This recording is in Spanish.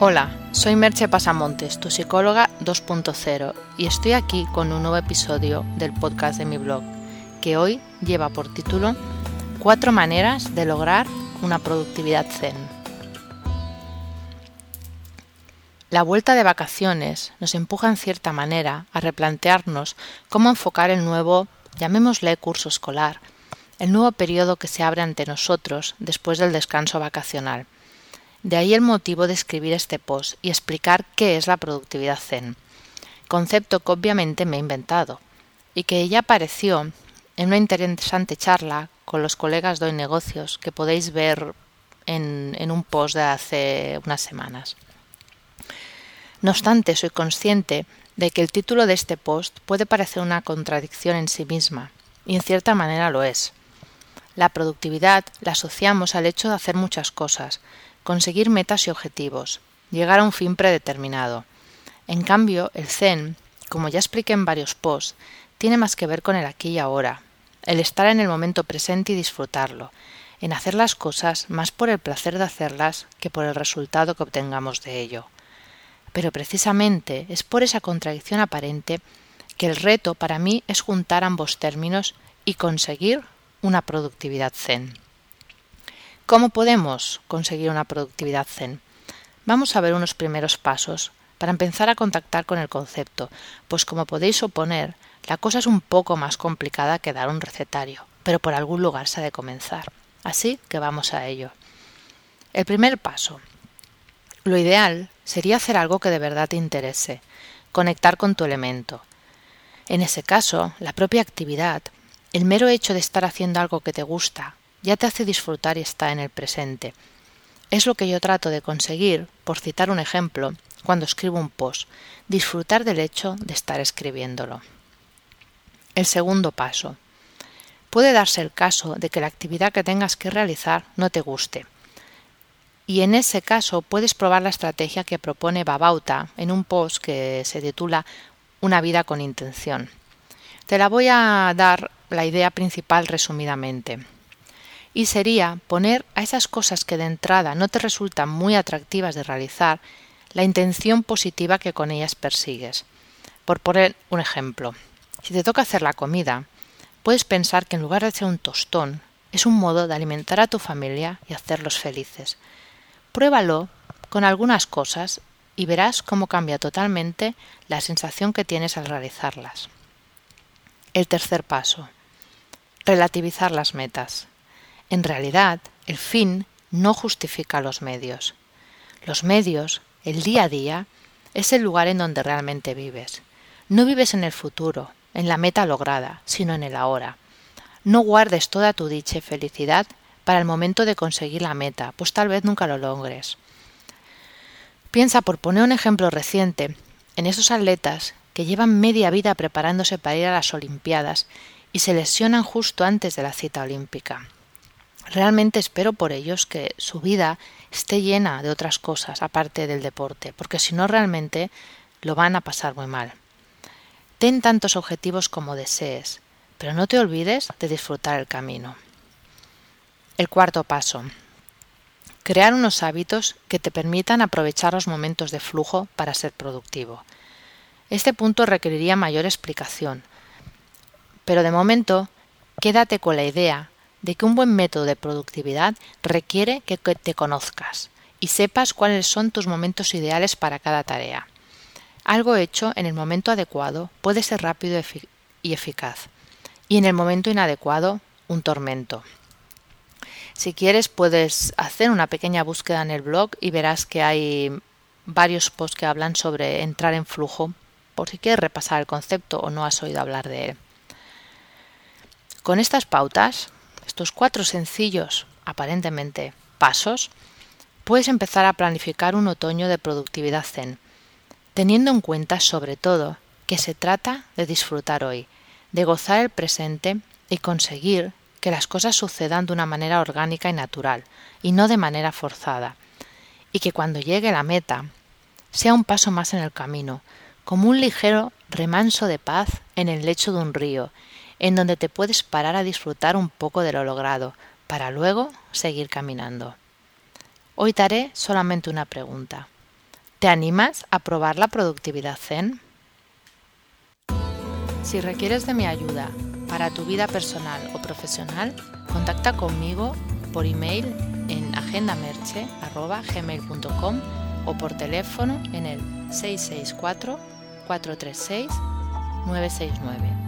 Hola, soy Merche Pasamontes, tu psicóloga 2.0, y estoy aquí con un nuevo episodio del podcast de mi blog, que hoy lleva por título Cuatro maneras de lograr una productividad zen. La vuelta de vacaciones nos empuja en cierta manera a replantearnos cómo enfocar el nuevo, llamémosle curso escolar, el nuevo periodo que se abre ante nosotros después del descanso vacacional de ahí el motivo de escribir este post y explicar qué es la productividad zen, concepto que obviamente me he inventado y que ya apareció en una interesante charla con los colegas de Hoy Negocios que podéis ver en, en un post de hace unas semanas. No obstante, soy consciente de que el título de este post puede parecer una contradicción en sí misma, y en cierta manera lo es. La productividad la asociamos al hecho de hacer muchas cosas, conseguir metas y objetivos, llegar a un fin predeterminado. En cambio, el Zen, como ya expliqué en varios posts, tiene más que ver con el aquí y ahora, el estar en el momento presente y disfrutarlo, en hacer las cosas más por el placer de hacerlas que por el resultado que obtengamos de ello. Pero precisamente es por esa contradicción aparente que el reto para mí es juntar ambos términos y conseguir una productividad zen. ¿Cómo podemos conseguir una productividad zen? Vamos a ver unos primeros pasos para empezar a contactar con el concepto, pues como podéis suponer, la cosa es un poco más complicada que dar un recetario, pero por algún lugar se ha de comenzar. Así que vamos a ello. El primer paso. Lo ideal sería hacer algo que de verdad te interese, conectar con tu elemento. En ese caso, la propia actividad, el mero hecho de estar haciendo algo que te gusta, ya te hace disfrutar y está en el presente. Es lo que yo trato de conseguir, por citar un ejemplo, cuando escribo un post, disfrutar del hecho de estar escribiéndolo. El segundo paso. Puede darse el caso de que la actividad que tengas que realizar no te guste. Y en ese caso puedes probar la estrategia que propone Babauta en un post que se titula Una vida con intención. Te la voy a dar la idea principal resumidamente y sería poner a esas cosas que de entrada no te resultan muy atractivas de realizar la intención positiva que con ellas persigues. Por poner un ejemplo, si te toca hacer la comida, puedes pensar que en lugar de hacer un tostón, es un modo de alimentar a tu familia y hacerlos felices. Pruébalo con algunas cosas y verás cómo cambia totalmente la sensación que tienes al realizarlas. El tercer paso. Relativizar las metas. En realidad, el fin no justifica los medios. Los medios, el día a día, es el lugar en donde realmente vives. No vives en el futuro, en la meta lograda, sino en el ahora. No guardes toda tu dicha y felicidad para el momento de conseguir la meta, pues tal vez nunca lo logres. Piensa, por poner un ejemplo reciente, en esos atletas que llevan media vida preparándose para ir a las Olimpiadas y se lesionan justo antes de la cita olímpica. Realmente espero por ellos que su vida esté llena de otras cosas aparte del deporte, porque si no realmente lo van a pasar muy mal. Ten tantos objetivos como desees, pero no te olvides de disfrutar el camino. El cuarto paso. Crear unos hábitos que te permitan aprovechar los momentos de flujo para ser productivo. Este punto requeriría mayor explicación, pero de momento quédate con la idea de que un buen método de productividad requiere que te conozcas y sepas cuáles son tus momentos ideales para cada tarea. Algo hecho en el momento adecuado puede ser rápido y eficaz, y en el momento inadecuado un tormento. Si quieres puedes hacer una pequeña búsqueda en el blog y verás que hay varios posts que hablan sobre entrar en flujo, por si quieres repasar el concepto o no has oído hablar de él. Con estas pautas estos cuatro sencillos, aparentemente, pasos, puedes empezar a planificar un otoño de productividad zen, teniendo en cuenta sobre todo que se trata de disfrutar hoy, de gozar el presente y conseguir que las cosas sucedan de una manera orgánica y natural, y no de manera forzada, y que cuando llegue la meta sea un paso más en el camino, como un ligero remanso de paz en el lecho de un río, en donde te puedes parar a disfrutar un poco de lo logrado, para luego seguir caminando. Hoy te haré solamente una pregunta. ¿Te animas a probar la productividad zen? Si requieres de mi ayuda para tu vida personal o profesional, contacta conmigo por email en agendamerche.gmail.com o por teléfono en el 664-436-969.